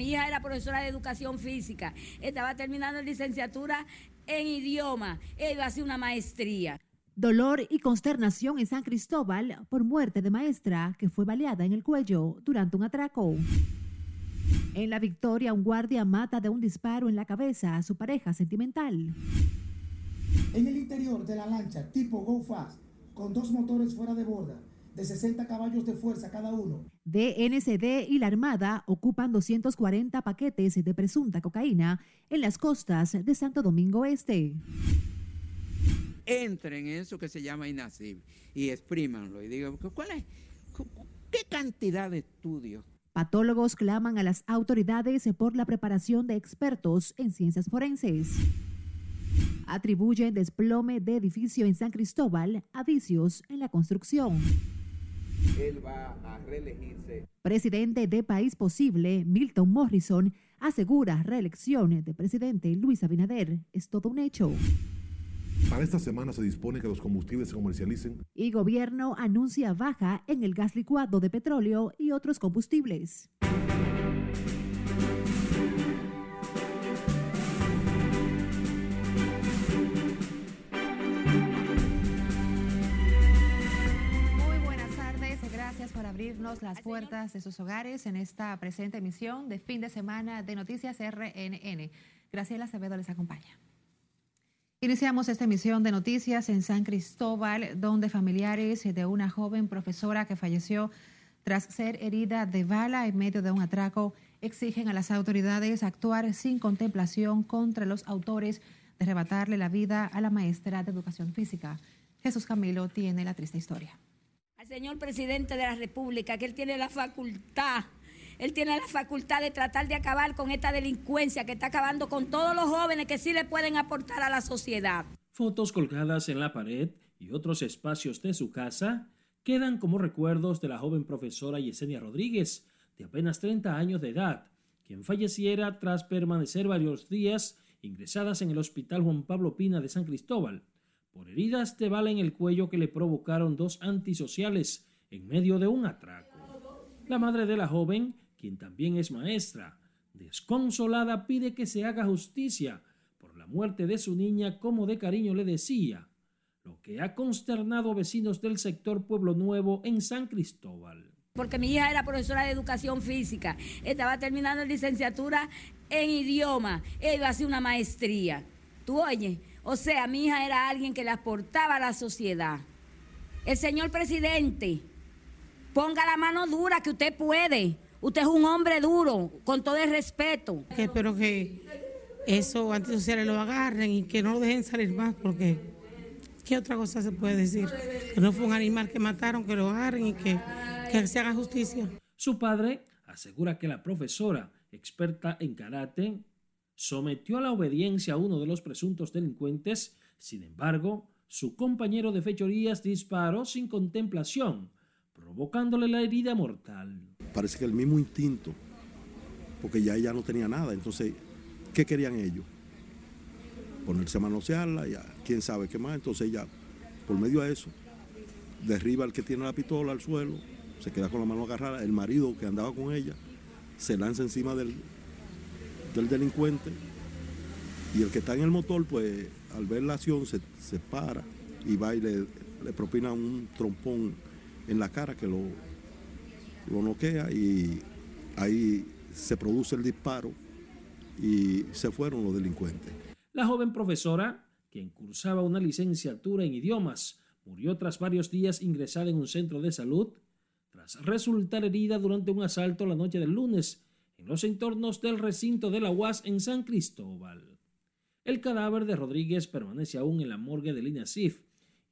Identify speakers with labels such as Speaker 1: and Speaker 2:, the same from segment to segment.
Speaker 1: mi hija era profesora de educación física, estaba terminando licenciatura en idioma, iba a hacer una maestría.
Speaker 2: Dolor y consternación en San Cristóbal por muerte de maestra que fue baleada en el cuello durante un atraco. En la victoria, un guardia mata de un disparo en la cabeza a su pareja sentimental.
Speaker 3: En el interior de la lancha tipo Go Fast, con dos motores fuera de borda, de 60 caballos de fuerza cada uno.
Speaker 2: DNCD y la Armada ocupan 240 paquetes de presunta cocaína en las costas de Santo Domingo Este.
Speaker 4: Entren en eso que se llama INACIB y exprímanlo y digan, ¿cuál es? ¿Qué cantidad de estudios?
Speaker 2: Patólogos claman a las autoridades por la preparación de expertos en ciencias forenses. Atribuyen desplome de edificio en San Cristóbal a vicios en la construcción.
Speaker 5: Él va a reelegirse.
Speaker 2: Presidente de País Posible, Milton Morrison, asegura reelección de presidente Luis Abinader. Es todo un hecho.
Speaker 6: Para esta semana se dispone que los combustibles se comercialicen.
Speaker 2: Y gobierno anuncia baja en el gas licuado de petróleo y otros combustibles.
Speaker 7: Gracias por abrirnos las puertas de sus hogares en esta presente emisión de fin de semana de Noticias RNN. Graciela Acevedo les acompaña. Iniciamos esta emisión de noticias en San Cristóbal, donde familiares de una joven profesora que falleció tras ser herida de bala en medio de un atraco exigen a las autoridades actuar sin contemplación contra los autores de arrebatarle la vida a la maestra de educación física. Jesús Camilo tiene la triste historia.
Speaker 1: Señor presidente de la República, que él tiene la facultad él tiene la facultad de tratar de acabar con esta delincuencia que está acabando con todos los jóvenes que sí le pueden aportar a la sociedad.
Speaker 8: Fotos colgadas en la pared y otros espacios de su casa quedan como recuerdos de la joven profesora Yesenia Rodríguez, de apenas 30 años de edad, quien falleciera tras permanecer varios días ingresadas en el Hospital Juan Pablo Pina de San Cristóbal, por heridas de bala en el cuello que le provocaron dos antisociales en medio de un atraco. La madre de la joven quien también es maestra, desconsolada pide que se haga justicia por la muerte de su niña, como de cariño le decía, lo que ha consternado a vecinos del sector Pueblo Nuevo en San Cristóbal.
Speaker 1: Porque mi hija era profesora de educación física, estaba terminando licenciatura en idioma, iba a hacer una maestría. ¿Tú oyes? O sea, mi hija era alguien que le aportaba a la sociedad. El señor presidente, ponga la mano dura que usted puede. Usted es un hombre duro, con todo el respeto.
Speaker 9: Que espero que eso antisociales lo agarren y que no lo dejen salir más, porque ¿qué otra cosa se puede decir? Que no fue un animal que mataron, que lo agarren y que, que se haga justicia.
Speaker 8: Su padre asegura que la profesora, experta en karate, sometió a la obediencia a uno de los presuntos delincuentes. Sin embargo, su compañero de fechorías disparó sin contemplación, provocándole la herida mortal
Speaker 10: parece que el mismo instinto, porque ya ella no tenía nada. Entonces, ¿qué querían ellos? Ponerse a manosearla, ya, quién sabe qué más. Entonces ella, por medio de eso, derriba al que tiene la pistola al suelo, se queda con la mano agarrada, el marido que andaba con ella, se lanza encima del, del delincuente y el que está en el motor, pues al ver la acción se, se para y va y le, le propina un trompón en la cara que lo, lo noquea y ahí se produce el disparo y se fueron los delincuentes.
Speaker 8: La joven profesora, quien cursaba una licenciatura en idiomas, murió tras varios días ingresada en un centro de salud, tras resultar herida durante un asalto la noche del lunes en los entornos del recinto de la UAS en San Cristóbal. El cadáver de Rodríguez permanece aún en la morgue del INASIF y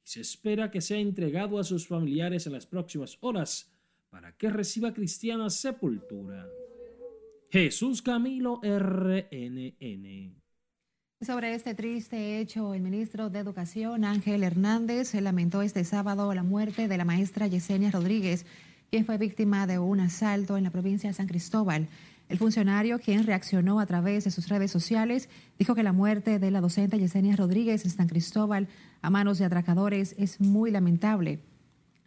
Speaker 8: se espera que sea entregado a sus familiares en las próximas horas para que reciba cristiana sepultura. Jesús Camilo RNN.
Speaker 7: Sobre este triste hecho, el ministro de Educación, Ángel Hernández, lamentó este sábado la muerte de la maestra Yesenia Rodríguez, quien fue víctima de un asalto en la provincia de San Cristóbal. El funcionario, quien reaccionó a través de sus redes sociales, dijo que la muerte de la docente Yesenia Rodríguez en San Cristóbal a manos de atracadores es muy lamentable.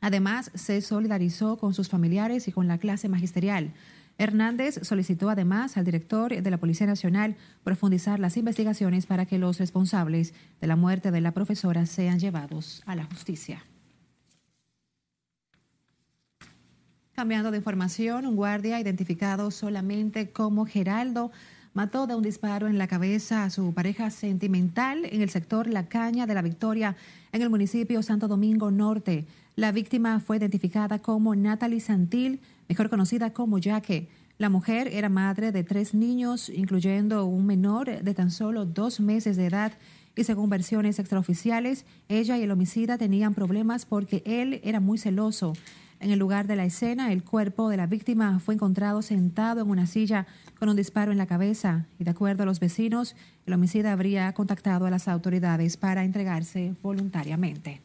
Speaker 7: Además, se solidarizó con sus familiares y con la clase magisterial. Hernández solicitó además al director de la Policía Nacional profundizar las investigaciones para que los responsables de la muerte de la profesora sean llevados a la justicia. Cambiando de información, un guardia identificado solamente como Geraldo mató de un disparo en la cabeza a su pareja sentimental en el sector La Caña de la Victoria, en el municipio Santo Domingo Norte. La víctima fue identificada como Natalie Santil, mejor conocida como Yaque. La mujer era madre de tres niños, incluyendo un menor de tan solo dos meses de edad, y según versiones extraoficiales, ella y el homicida tenían problemas porque él era muy celoso. En el lugar de la escena, el cuerpo de la víctima fue encontrado sentado en una silla con un disparo en la cabeza y de acuerdo a los vecinos, el homicida habría contactado a las autoridades para entregarse voluntariamente.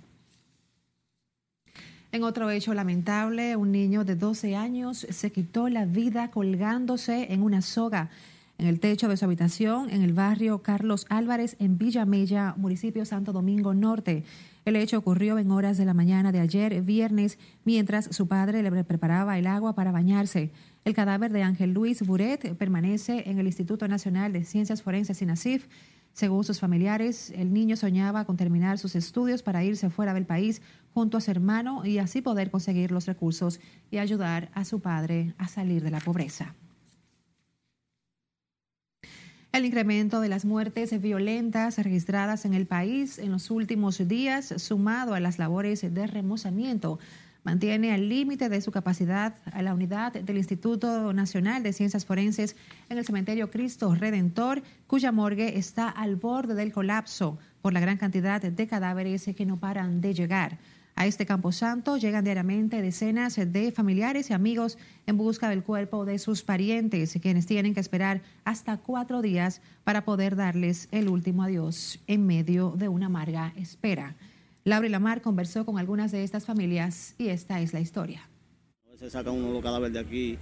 Speaker 7: En otro hecho lamentable, un niño de 12 años se quitó la vida colgándose en una soga en el techo de su habitación en el barrio Carlos Álvarez en Villa Mella, municipio Santo Domingo Norte. El hecho ocurrió en horas de la mañana de ayer, viernes, mientras su padre le preparaba el agua para bañarse. El cadáver de Ángel Luis Buret permanece en el Instituto Nacional de Ciencias Forenses INACIF. Según sus familiares, el niño soñaba con terminar sus estudios para irse fuera del país junto a su hermano y así poder conseguir los recursos y ayudar a su padre a salir de la pobreza. El incremento de las muertes violentas registradas en el país en los últimos días, sumado a las labores de remozamiento, mantiene al límite de su capacidad a la unidad del Instituto Nacional de Ciencias Forenses en el cementerio Cristo Redentor, cuya morgue está al borde del colapso por la gran cantidad de cadáveres que no paran de llegar. A este camposanto llegan diariamente decenas de familiares y amigos en busca del cuerpo de sus parientes, quienes tienen que esperar hasta cuatro días para poder darles el último adiós en medio de una amarga espera. Laura Lamar conversó con algunas de estas familias y esta es la historia.
Speaker 11: A veces sacan uno los cadáveres de aquí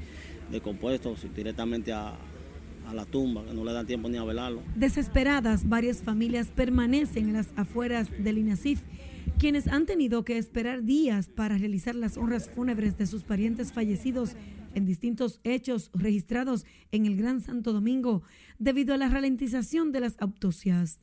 Speaker 11: decompuestos directamente a, a la tumba, que no le dan tiempo ni a velarlo.
Speaker 12: Desesperadas, varias familias permanecen en las afueras del INASIF quienes han tenido que esperar días para realizar las honras fúnebres de sus parientes fallecidos en distintos hechos registrados en el Gran Santo Domingo debido a la ralentización de las autopsias.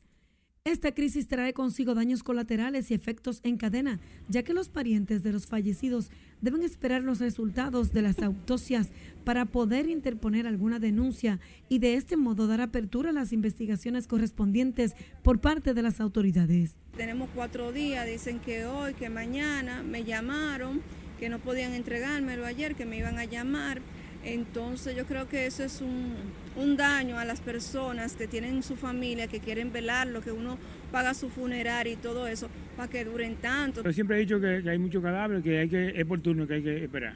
Speaker 12: Esta crisis trae consigo daños colaterales y efectos en cadena, ya que los parientes de los fallecidos deben esperar los resultados de las autopsias para poder interponer alguna denuncia y de este modo dar apertura a las investigaciones correspondientes por parte de las autoridades.
Speaker 13: Tenemos cuatro días, dicen que hoy, que mañana, me llamaron, que no podían entregármelo ayer, que me iban a llamar entonces yo creo que eso es un, daño a las personas que tienen su familia, que quieren velarlo, que uno paga su funerario y todo eso para que duren tanto.
Speaker 14: Yo siempre he dicho que, hay muchos cadáveres, que hay que, es por turno que hay que esperar.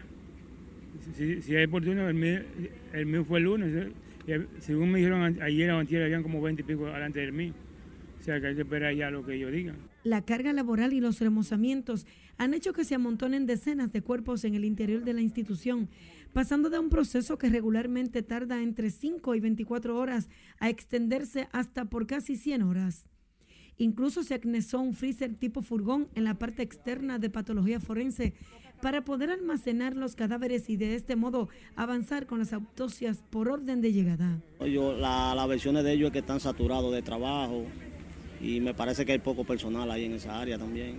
Speaker 14: Si, si es por turno, el mío, fue el lunes. ¿eh? Según me dijeron ayer o antier, habían como 20 y pico delante de mí. O sea que hay que esperar ya lo que ellos digan.
Speaker 12: La carga laboral y los remozamientos han hecho que se amontonen decenas de cuerpos en el interior de la institución pasando de un proceso que regularmente tarda entre 5 y 24 horas a extenderse hasta por casi 100 horas. Incluso se acnesó un freezer tipo furgón en la parte externa de patología forense para poder almacenar los cadáveres y de este modo avanzar con las autopsias por orden de llegada.
Speaker 11: Yo, la, las versiones de ellos es que están saturados de trabajo y me parece que hay poco personal ahí en esa área también.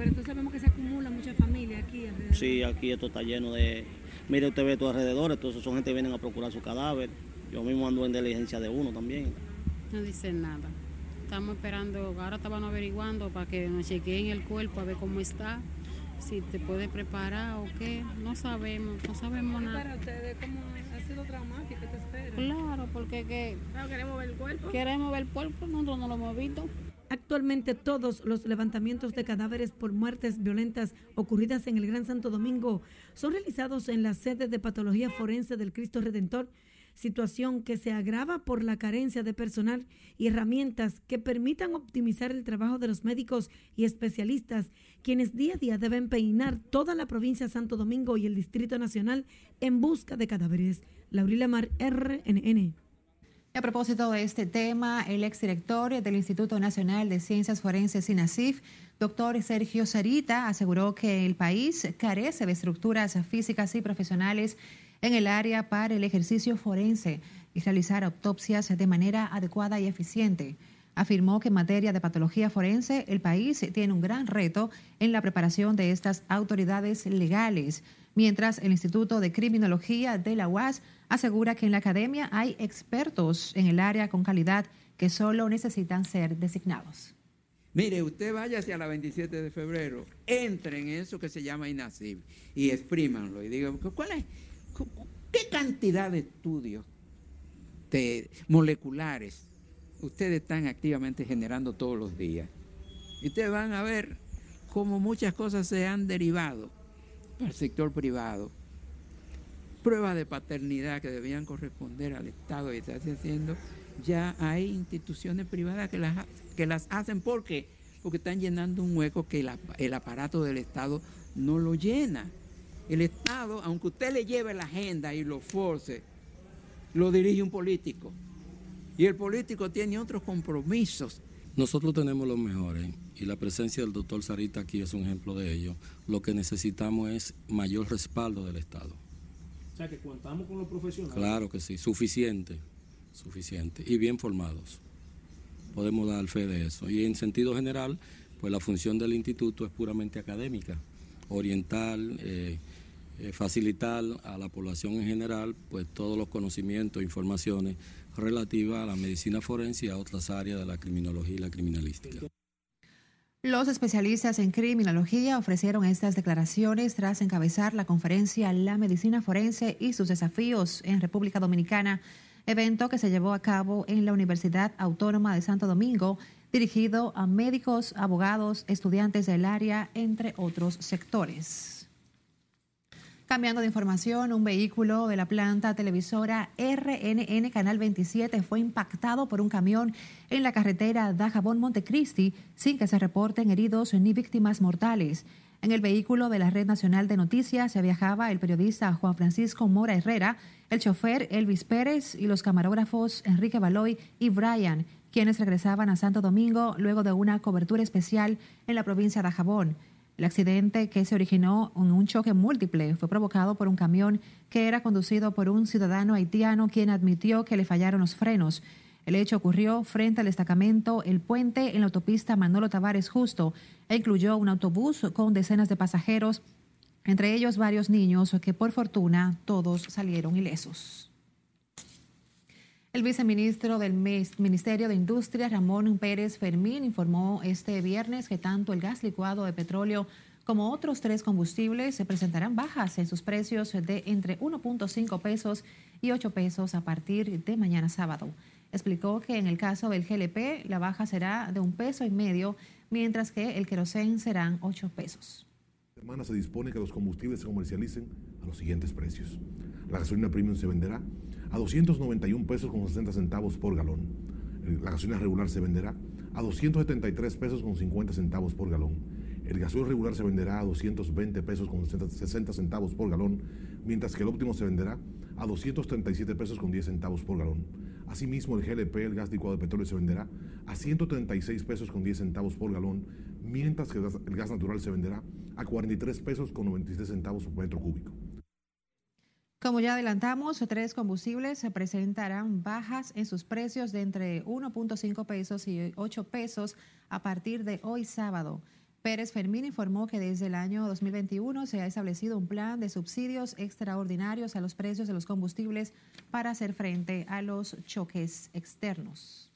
Speaker 12: Pero entonces sabemos que se acumula mucha familia aquí alrededor.
Speaker 11: Sí, aquí esto está lleno de... Mire, usted ve a tu alrededor, entonces son gente que vienen a procurar su cadáver. Yo mismo ando en diligencia de uno también.
Speaker 15: No dicen nada. Estamos esperando, ahora estaban averiguando para que nos chequeen el cuerpo a ver cómo está, si te puede preparar o qué. No sabemos, no sabemos nada.
Speaker 12: Para ustedes, ¿cómo ha sido traumático? ¿Qué te espera?
Speaker 15: Claro, porque que...
Speaker 12: queremos ver el cuerpo.
Speaker 15: Queremos ver el cuerpo, nosotros no lo hemos visto.
Speaker 12: Actualmente todos los levantamientos de cadáveres por muertes violentas ocurridas en el Gran Santo Domingo son realizados en la sede de patología forense del Cristo Redentor, situación que se agrava por la carencia de personal y herramientas que permitan optimizar el trabajo de los médicos y especialistas, quienes día a día deben peinar toda la provincia de Santo Domingo y el Distrito Nacional en busca de cadáveres. Laurila Mar, RNN.
Speaker 7: A propósito de este tema, el exdirector del Instituto Nacional de Ciencias Forenses, INACIF, doctor Sergio Sarita, aseguró que el país carece de estructuras físicas y profesionales en el área para el ejercicio forense y realizar autopsias de manera adecuada y eficiente. Afirmó que en materia de patología forense el país tiene un gran reto en la preparación de estas autoridades legales, mientras el Instituto de Criminología de la UAS asegura que en la academia hay expertos en el área con calidad que solo necesitan ser designados.
Speaker 4: Mire, usted vaya hacia la 27 de febrero, entre en eso que se llama INACIB y exprímanlo y digan, ¿cuál es? ¿Qué cantidad de estudios de moleculares ustedes están activamente generando todos los días? Y ustedes van a ver cómo muchas cosas se han derivado para el sector privado. Pruebas de paternidad que debían corresponder al Estado y está haciendo, ya hay instituciones privadas que las, que las hacen porque porque están llenando un hueco que el aparato del Estado no lo llena. El Estado, aunque usted le lleve la agenda y lo force, lo dirige un político. Y el político tiene otros compromisos.
Speaker 16: Nosotros tenemos los mejores y la presencia del doctor Sarita aquí es un ejemplo de ello. Lo que necesitamos es mayor respaldo del Estado.
Speaker 8: O sea, que contamos con los profesionales.
Speaker 16: Claro que sí, suficiente, suficiente y bien formados. Podemos dar fe de eso. Y en sentido general, pues la función del instituto es puramente académica, oriental, eh, eh, facilitar a la población en general pues todos los conocimientos, informaciones relativas a la medicina forense y a otras áreas de la criminología y la criminalística.
Speaker 7: Los especialistas en criminología ofrecieron estas declaraciones tras encabezar la conferencia La Medicina Forense y sus desafíos en República Dominicana, evento que se llevó a cabo en la Universidad Autónoma de Santo Domingo, dirigido a médicos, abogados, estudiantes del área, entre otros sectores. Cambiando de información, un vehículo de la planta televisora RNN Canal 27 fue impactado por un camión en la carretera Dajabón-Montecristi sin que se reporten heridos ni víctimas mortales. En el vehículo de la Red Nacional de Noticias se viajaba el periodista Juan Francisco Mora Herrera, el chofer Elvis Pérez y los camarógrafos Enrique Baloy y Brian, quienes regresaban a Santo Domingo luego de una cobertura especial en la provincia de Dajabón. El accidente que se originó en un choque múltiple fue provocado por un camión que era conducido por un ciudadano haitiano quien admitió que le fallaron los frenos. El hecho ocurrió frente al destacamento El Puente en la autopista Manolo Tavares Justo e incluyó un autobús con decenas de pasajeros, entre ellos varios niños que por fortuna todos salieron ilesos. El viceministro del Ministerio de Industria, Ramón Pérez Fermín, informó este viernes que tanto el gas licuado de petróleo como otros tres combustibles se presentarán bajas en sus precios de entre 1.5 pesos y 8 pesos a partir de mañana sábado. Explicó que en el caso del GLP la baja será de un peso y medio, mientras que el querosén serán 8 pesos.
Speaker 6: semana se dispone que los combustibles se comercialicen a los siguientes precios. La gasolina premium se venderá a 291 pesos con 60 centavos por galón. La gasolina regular se venderá a 273 pesos con 50 centavos por galón. El gasoil regular se venderá a 220 pesos con 60 centavos por galón, mientras que el óptimo se venderá a 237 pesos con 10 centavos por galón. Asimismo, el GLP, el gas licuado de petróleo, se venderá a 136 pesos con 10 centavos por galón, mientras que el gas natural se venderá a 43 pesos con 96 centavos por metro cúbico.
Speaker 7: Como ya adelantamos, tres combustibles se presentarán bajas en sus precios de entre 1.5 pesos y 8 pesos a partir de hoy sábado. Pérez Fermín informó que desde el año 2021 se ha establecido un plan de subsidios extraordinarios a los precios de los combustibles para hacer frente a los choques externos.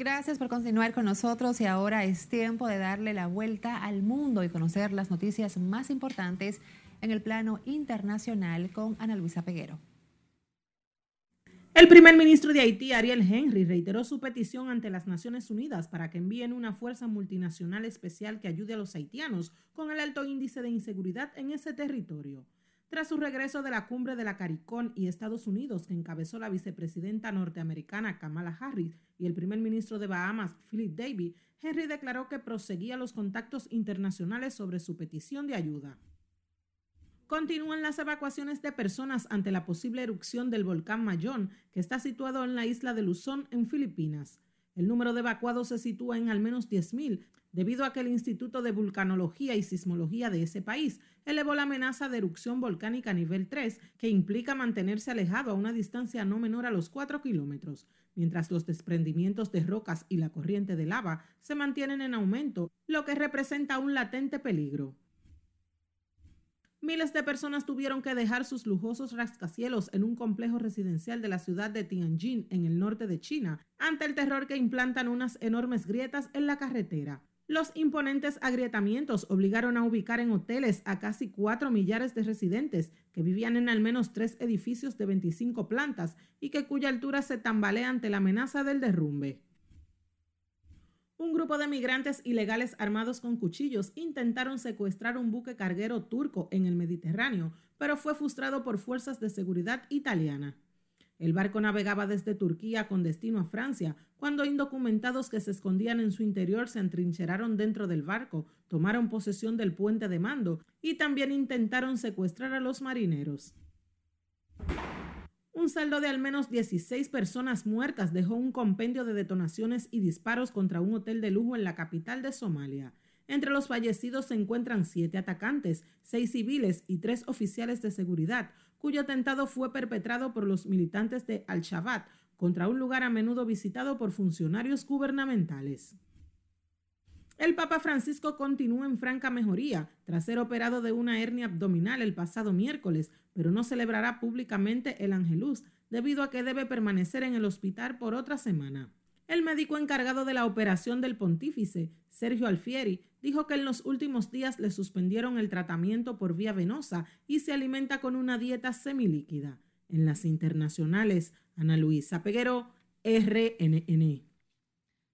Speaker 7: Gracias por continuar con nosotros y ahora es tiempo de darle la vuelta al mundo y conocer las noticias más importantes en el plano internacional con Ana Luisa Peguero.
Speaker 17: El primer ministro de Haití, Ariel Henry, reiteró su petición ante las Naciones Unidas para que envíen una fuerza multinacional especial que ayude a los haitianos con el alto índice de inseguridad en ese territorio. Tras su regreso de la cumbre de la CARICOM y Estados Unidos que encabezó la vicepresidenta norteamericana Kamala Harris y el primer ministro de Bahamas Philip Davy, Henry declaró que proseguía los contactos internacionales sobre su petición de ayuda. Continúan las evacuaciones de personas ante la posible erupción del volcán Mayón, que está situado en la isla de Luzón, en Filipinas. El número de evacuados se sitúa en al menos 10.000, debido a que el Instituto de Vulcanología y Sismología de ese país elevó la amenaza de erupción volcánica a nivel 3, que implica mantenerse alejado a una distancia no menor a los 4 kilómetros, mientras los desprendimientos de rocas y la corriente de lava se mantienen en aumento, lo que representa un latente peligro. Miles de personas tuvieron que dejar sus lujosos rascacielos en un complejo residencial de la ciudad de Tianjin, en el norte de China, ante el terror que implantan unas enormes grietas en la carretera. Los imponentes agrietamientos obligaron a ubicar en hoteles a casi 4 millares de residentes que vivían en al menos tres edificios de 25 plantas y que cuya altura se tambalea ante la amenaza del derrumbe. Un grupo de migrantes ilegales armados con cuchillos intentaron secuestrar un buque carguero turco en el Mediterráneo, pero fue frustrado por fuerzas de seguridad italiana. El barco navegaba desde Turquía con destino a Francia, cuando indocumentados que se escondían en su interior se entrincheraron dentro del barco, tomaron posesión del puente de mando y también intentaron secuestrar a los marineros. Un saldo de al menos 16 personas muertas dejó un compendio de detonaciones y disparos contra un hotel de lujo en la capital de Somalia. Entre los fallecidos se encuentran siete atacantes, seis civiles y tres oficiales de seguridad, cuyo atentado fue perpetrado por los militantes de Al-Shabaab contra un lugar a menudo visitado por funcionarios gubernamentales. El Papa Francisco continúa en franca mejoría tras ser operado de una hernia abdominal el pasado miércoles, pero no celebrará públicamente el Angelus debido a que debe permanecer en el hospital por otra semana. El médico encargado de la operación del pontífice, Sergio Alfieri, dijo que en los últimos días le suspendieron el tratamiento por vía venosa y se alimenta con una dieta semilíquida. En las internacionales, Ana Luisa Peguero, RNN.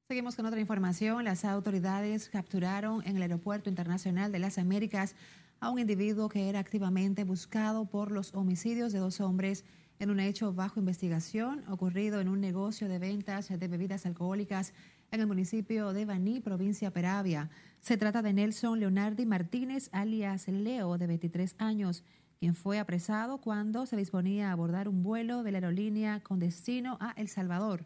Speaker 7: Seguimos con otra información. Las autoridades capturaron en el Aeropuerto Internacional de las Américas a un individuo que era activamente buscado por los homicidios de dos hombres en un hecho bajo investigación ocurrido en un negocio de ventas de bebidas alcohólicas en el municipio de Baní, provincia Peravia. Se trata de Nelson Leonardi Martínez, alias Leo, de 23 años, quien fue apresado cuando se disponía a abordar un vuelo de la aerolínea con destino a El Salvador.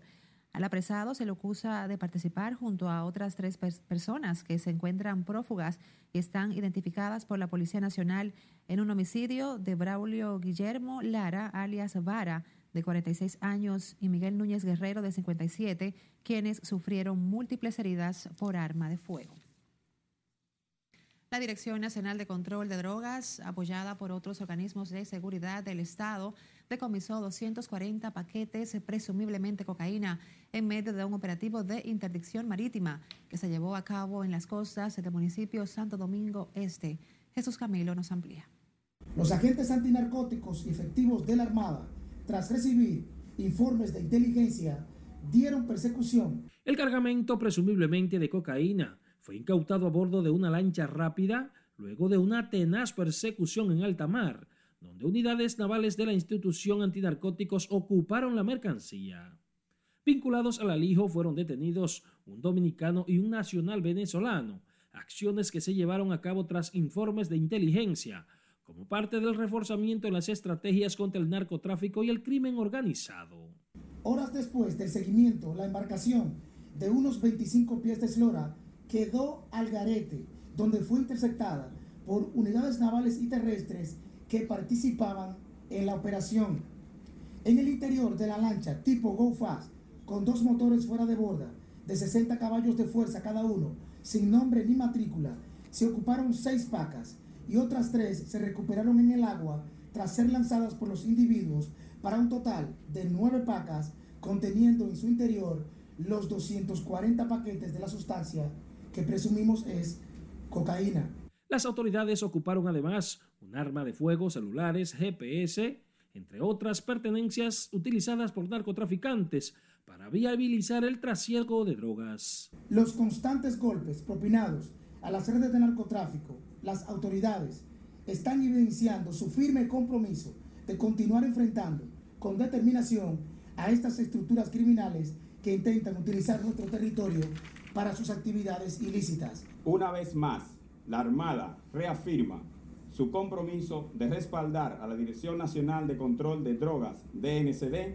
Speaker 7: Al apresado se le acusa de participar junto a otras tres personas que se encuentran prófugas y están identificadas por la Policía Nacional en un homicidio de Braulio Guillermo Lara, alias Vara, de 46 años, y Miguel Núñez Guerrero, de 57, quienes sufrieron múltiples heridas por arma de fuego. La Dirección Nacional de Control de Drogas, apoyada por otros organismos de seguridad del Estado, decomisó 240 paquetes, presumiblemente cocaína, en medio de un operativo de interdicción marítima que se llevó a cabo en las costas del municipio Santo Domingo Este. Jesús Camilo nos amplía.
Speaker 3: Los agentes antinarcóticos y efectivos de la Armada, tras recibir informes de inteligencia, dieron persecución.
Speaker 8: El cargamento presumiblemente de cocaína fue incautado a bordo de una lancha rápida luego de una tenaz persecución en alta mar, donde unidades navales de la institución antinarcóticos ocuparon la mercancía. Vinculados al alijo fueron detenidos un dominicano y un nacional venezolano, acciones que se llevaron a cabo tras informes de inteligencia, como parte del reforzamiento en las estrategias contra el narcotráfico y el crimen organizado.
Speaker 3: Horas después del seguimiento, la embarcación de unos 25 pies de eslora quedó al garete, donde fue interceptada por unidades navales y terrestres que participaban en la operación. En el interior de la lancha tipo Go Fast, con dos motores fuera de borda, de 60 caballos de fuerza cada uno, sin nombre ni matrícula, se ocuparon seis pacas y otras tres se recuperaron en el agua tras ser lanzadas por los individuos para un total de nueve pacas conteniendo en su interior los 240 paquetes de la sustancia que presumimos es cocaína.
Speaker 8: Las autoridades ocuparon además un arma de fuego, celulares, GPS, entre otras pertenencias utilizadas por narcotraficantes para viabilizar el trasiego de drogas.
Speaker 3: Los constantes golpes propinados a las redes de narcotráfico, las autoridades, están evidenciando su firme compromiso de continuar enfrentando con determinación a estas estructuras criminales que intentan utilizar nuestro territorio para sus actividades ilícitas.
Speaker 18: Una vez más, la Armada reafirma su compromiso de respaldar a la Dirección Nacional de Control de Drogas, DNCD,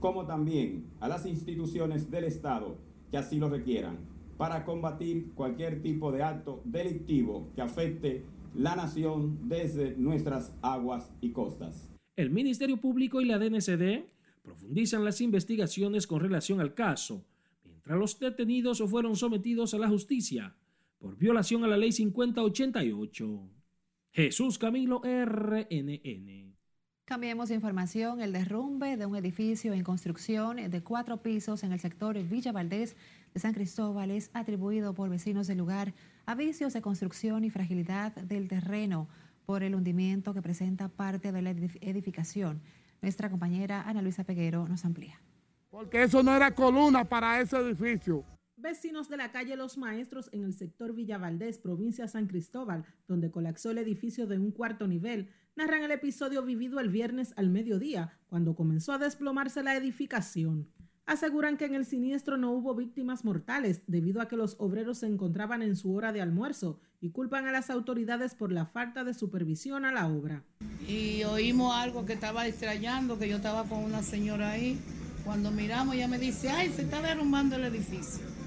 Speaker 18: como también a las instituciones del Estado que así lo requieran, para combatir cualquier tipo de acto delictivo que afecte la nación desde nuestras aguas y costas.
Speaker 8: El Ministerio Público y la DNCD profundizan las investigaciones con relación al caso, mientras los detenidos fueron sometidos a la justicia por violación a la Ley 5088. Jesús Camilo RNN.
Speaker 7: Cambiemos de información. El derrumbe de un edificio en construcción de cuatro pisos en el sector Villa Valdés de San Cristóbal es atribuido por vecinos del lugar a vicios de construcción y fragilidad del terreno por el hundimiento que presenta parte de la edificación. Nuestra compañera Ana Luisa Peguero nos amplía.
Speaker 19: Porque eso no era columna para ese edificio.
Speaker 17: Vecinos de la calle Los Maestros en el sector Villa Valdés, provincia San Cristóbal, donde colapsó el edificio de un cuarto nivel, narran el episodio vivido el viernes al mediodía, cuando comenzó a desplomarse la edificación. Aseguran que en el siniestro no hubo víctimas mortales debido a que los obreros se encontraban en su hora de almuerzo y culpan a las autoridades por la falta de supervisión a la obra.
Speaker 20: Y oímos algo que estaba extrañando, que yo estaba con una señora ahí. Cuando miramos, ella me dice, ay, se está derrumbando el edificio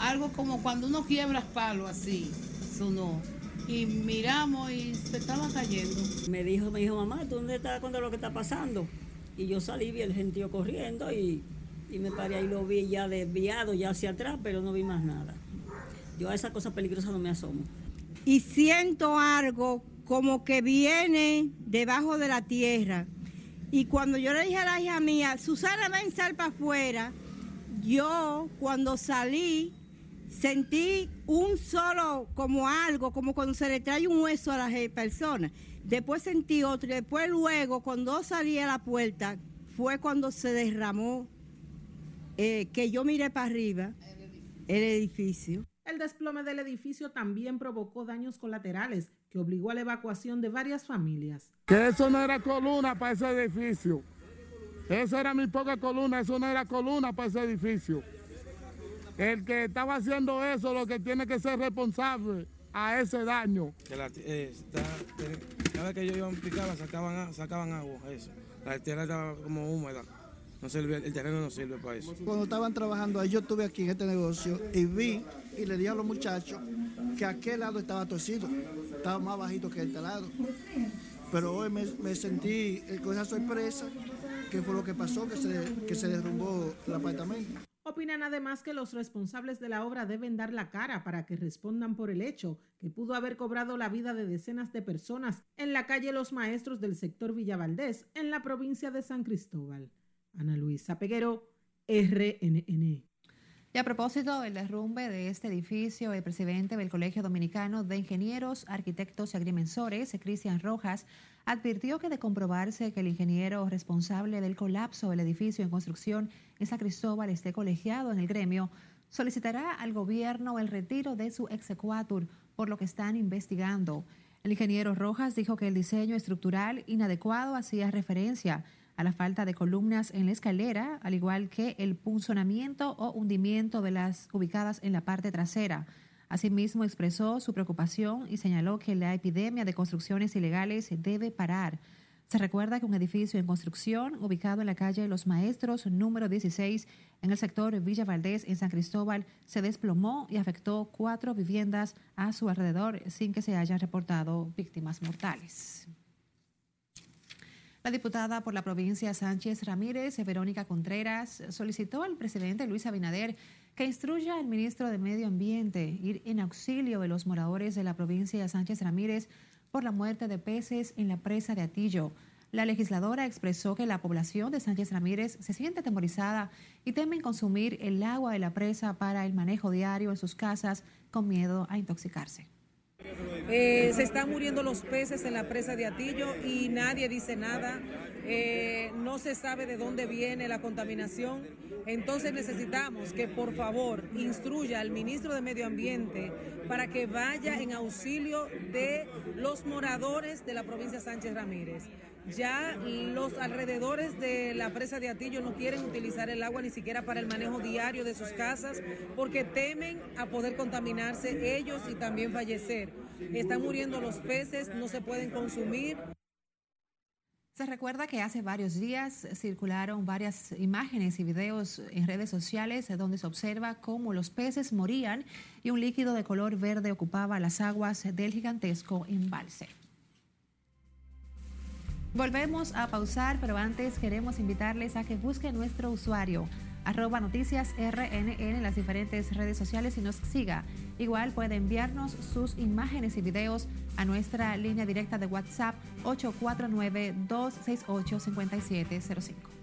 Speaker 20: algo como cuando uno quiebra palo así, sonó. Y miramos y se estaba cayendo.
Speaker 21: Me dijo, me dijo, mamá, ¿tú dónde estás cuando lo que está pasando? Y yo salí, vi el gentío corriendo y, y me paré ahí, lo vi ya desviado, ya hacia atrás, pero no vi más nada. Yo a esa cosa peligrosa no me asomo.
Speaker 22: Y siento algo como que viene debajo de la tierra. Y cuando yo le dije a la hija mía, Susana, ven, sal para afuera, yo cuando salí sentí un solo, como algo, como cuando se le trae un hueso a la persona. Después sentí otro y después luego, cuando salí a la puerta, fue cuando se derramó, eh, que yo miré para arriba, el edificio.
Speaker 17: El desplome del edificio también provocó daños colaterales que obligó a la evacuación de varias familias.
Speaker 19: Que eso no era columna para ese edificio. Eso era mi poca columna, eso no era columna para ese edificio. El que estaba haciendo eso lo que tiene que ser responsable a ese daño.
Speaker 23: Que la, eh, cada vez que ellos iban picaban sacaban, sacaban agua, eso. La tierra estaba como húmeda. No sirve, el terreno no sirve para eso.
Speaker 24: Cuando estaban trabajando ahí, yo estuve aquí en este negocio y vi y le dije a los muchachos que aquel lado estaba torcido, estaba más bajito que este lado. Pero hoy me, sentí con esa sorpresa que fue lo que pasó, que se, que se derrumbó el apartamento.
Speaker 17: Opinan además que los responsables de la obra deben dar la cara para que respondan por el hecho que pudo haber cobrado la vida de decenas de personas en la calle Los Maestros del sector Villavaldés, en la provincia de San Cristóbal. Ana Luisa Peguero, RNN.
Speaker 7: Y a propósito del derrumbe de este edificio, el presidente del Colegio Dominicano de Ingenieros, Arquitectos y Agrimensores, Cristian Rojas, advirtió que de comprobarse que el ingeniero responsable del colapso del edificio en construcción en San Cristóbal esté colegiado en el gremio, solicitará al gobierno el retiro de su exequatur, por lo que están investigando. El ingeniero Rojas dijo que el diseño estructural inadecuado hacía referencia a la falta de columnas en la escalera, al igual que el punzonamiento o hundimiento de las ubicadas en la parte trasera. Asimismo, expresó su preocupación y señaló que la epidemia de construcciones ilegales debe parar. Se recuerda que un edificio en construcción ubicado en la calle Los Maestros número 16 en el sector Villa Valdés en San Cristóbal se desplomó y afectó cuatro viviendas a su alrededor sin que se hayan reportado víctimas mortales. La diputada por la provincia Sánchez Ramírez, Verónica Contreras, solicitó al presidente Luis Abinader que instruya al ministro de Medio Ambiente ir en auxilio de los moradores de la provincia Sánchez Ramírez por la muerte de peces en la presa de Atillo. La legisladora expresó que la población de Sánchez Ramírez se siente atemorizada y temen consumir el agua de la presa para el manejo diario en sus casas con miedo a intoxicarse.
Speaker 25: Eh, se están muriendo los peces en la presa de Atillo y nadie dice nada. Eh, no se sabe de dónde viene la contaminación. Entonces necesitamos que por favor instruya al ministro de Medio Ambiente para que vaya en auxilio de los moradores de la provincia Sánchez Ramírez. Ya los alrededores de la presa de Atillo no quieren utilizar el agua ni siquiera para el manejo diario de sus casas porque temen a poder contaminarse ellos y también fallecer. Están muriendo los peces, no se pueden consumir.
Speaker 7: Se recuerda que hace varios días circularon varias imágenes y videos en redes sociales donde se observa cómo los peces morían y un líquido de color verde ocupaba las aguas del gigantesco embalse. Volvemos a pausar, pero antes queremos invitarles a que busquen nuestro usuario arroba noticias RNN en las diferentes redes sociales y nos siga. Igual puede enviarnos sus imágenes y videos a nuestra línea directa de WhatsApp 849-268-5705.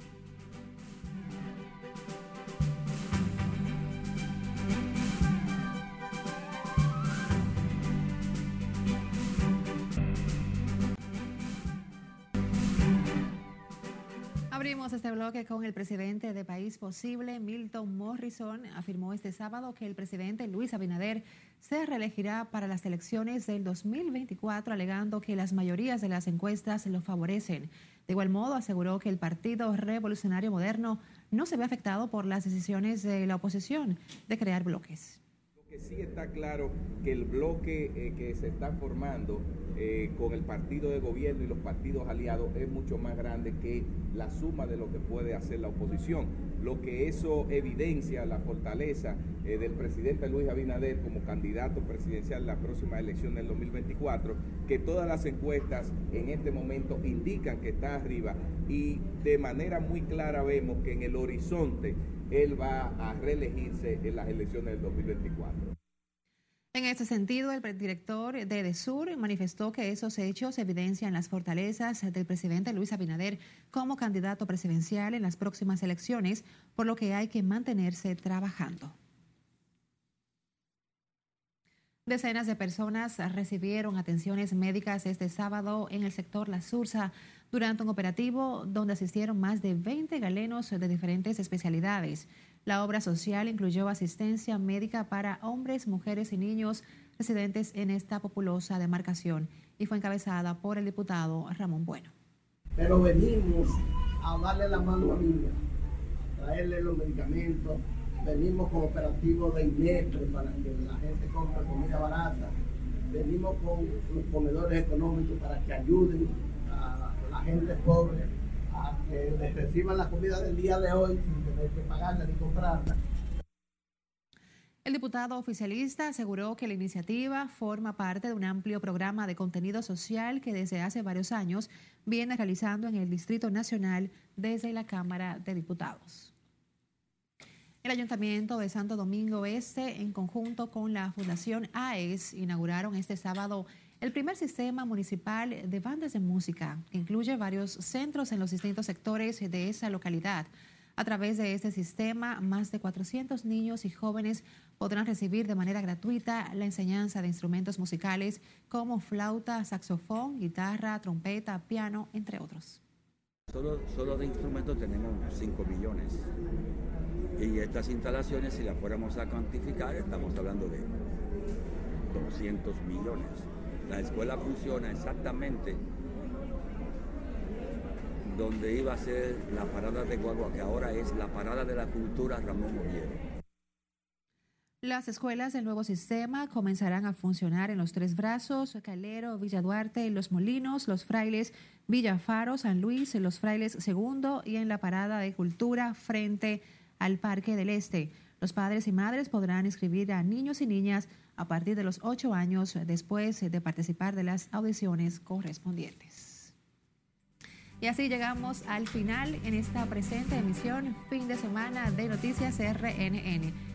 Speaker 7: Abrimos este bloque con el presidente de País Posible, Milton Morrison. Afirmó este sábado que el presidente Luis Abinader se reelegirá para las elecciones del 2024, alegando que las mayorías de las encuestas lo favorecen. De igual modo, aseguró que el Partido Revolucionario Moderno no se ve afectado por las decisiones de la oposición de crear bloques
Speaker 26: sí está claro que el bloque eh, que se está formando eh, con el partido de gobierno y los partidos aliados es mucho más grande que la suma de lo que puede hacer la oposición. Lo que eso evidencia la fortaleza eh, del presidente Luis Abinader como candidato presidencial en la próxima elección del 2024, que todas las encuestas en este momento indican que está arriba y de manera muy clara vemos que en el horizonte él va a reelegirse en las elecciones del 2024.
Speaker 7: En este sentido, el director de DESUR manifestó que esos hechos evidencian las fortalezas del presidente Luis Abinader como candidato presidencial en las próximas elecciones, por lo que hay que mantenerse trabajando. Decenas de personas recibieron atenciones médicas este sábado en el sector La Sursa durante un operativo donde asistieron más de 20 galenos de diferentes especialidades. La obra social incluyó asistencia médica para hombres, mujeres y niños residentes en esta populosa demarcación y fue encabezada por el diputado Ramón Bueno.
Speaker 27: Pero venimos a darle la mano a Villa, a traerle los medicamentos, venimos con operativos de INEPRE para que la gente compre comida barata, venimos con comedores económicos para que ayuden a la gente pobre a que les reciban la comida del día de hoy sin tener que pagarla ni comprarla.
Speaker 7: El diputado oficialista aseguró que la iniciativa forma parte de un amplio programa de contenido social que desde hace varios años viene realizando en el Distrito Nacional desde la Cámara de Diputados. El Ayuntamiento de Santo Domingo Este, en conjunto con la Fundación AES, inauguraron este sábado el primer sistema municipal de bandas de música, que incluye varios centros en los distintos sectores de esa localidad. A través de este sistema, más de 400 niños y jóvenes podrán recibir de manera gratuita la enseñanza de instrumentos musicales como flauta, saxofón, guitarra, trompeta, piano, entre otros.
Speaker 28: Solo, solo de instrumentos tenemos 5 millones. Y estas instalaciones, si las fuéramos a cuantificar, estamos hablando de 200 millones. La escuela funciona exactamente donde iba a ser la parada de Guagua, que ahora es la parada de la cultura Ramón Oviedo.
Speaker 7: Las escuelas del nuevo sistema comenzarán a funcionar en los Tres Brazos, Calero, Villa Duarte, Los Molinos, Los Frailes, Villa Faro, San Luis, Los Frailes Segundo y en la parada de cultura frente al Parque del Este. Los padres y madres podrán inscribir a niños y niñas a partir de los ocho años después de participar de las audiciones correspondientes. Y así llegamos al final en esta presente emisión fin de semana de Noticias RNN.